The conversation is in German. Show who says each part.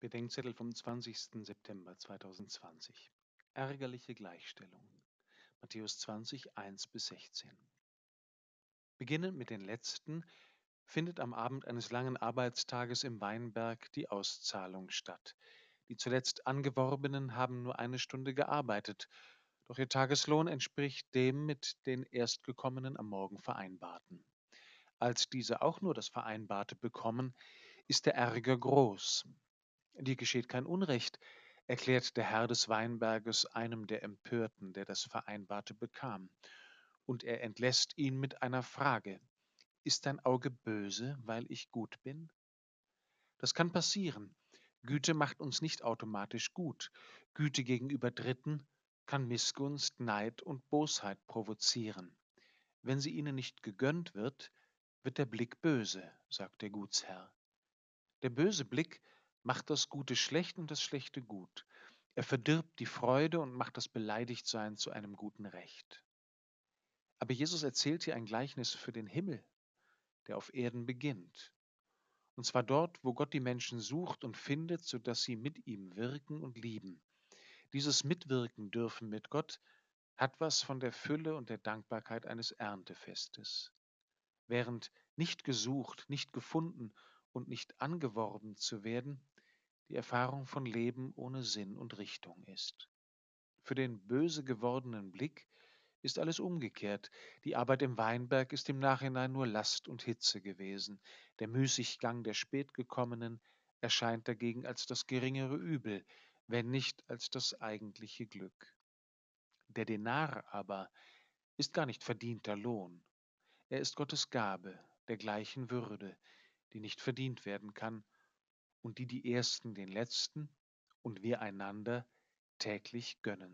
Speaker 1: Bedenkzettel vom 20. September 2020. Ärgerliche Gleichstellung. Matthäus 20, 1 bis 16. Beginnend mit den letzten findet am Abend eines langen Arbeitstages im Weinberg die Auszahlung statt. Die zuletzt Angeworbenen haben nur eine Stunde gearbeitet, doch ihr Tageslohn entspricht dem mit den Erstgekommenen am Morgen vereinbarten. Als diese auch nur das Vereinbarte bekommen, ist der Ärger groß. Dir geschieht kein Unrecht, erklärt der Herr des Weinberges einem der Empörten, der das Vereinbarte bekam. Und er entlässt ihn mit einer Frage. Ist dein Auge böse, weil ich gut bin? Das kann passieren. Güte macht uns nicht automatisch gut. Güte gegenüber Dritten kann Missgunst, Neid und Bosheit provozieren. Wenn sie ihnen nicht gegönnt wird, wird der Blick böse, sagt der Gutsherr. Der böse Blick macht das Gute schlecht und das Schlechte gut. Er verdirbt die Freude und macht das Beleidigtsein zu einem guten Recht. Aber Jesus erzählt hier ein Gleichnis für den Himmel, der auf Erden beginnt. Und zwar dort, wo Gott die Menschen sucht und findet, sodass sie mit ihm wirken und lieben. Dieses Mitwirken dürfen mit Gott hat was von der Fülle und der Dankbarkeit eines Erntefestes. Während nicht gesucht, nicht gefunden und nicht angeworben zu werden, die Erfahrung von Leben ohne Sinn und Richtung ist. Für den böse gewordenen Blick ist alles umgekehrt. Die Arbeit im Weinberg ist im Nachhinein nur Last und Hitze gewesen. Der Müßiggang der Spätgekommenen erscheint dagegen als das geringere Übel, wenn nicht als das eigentliche Glück. Der Denar aber ist gar nicht verdienter Lohn. Er ist Gottes Gabe der gleichen Würde, die nicht verdient werden kann und die die Ersten den Letzten und wir einander täglich gönnen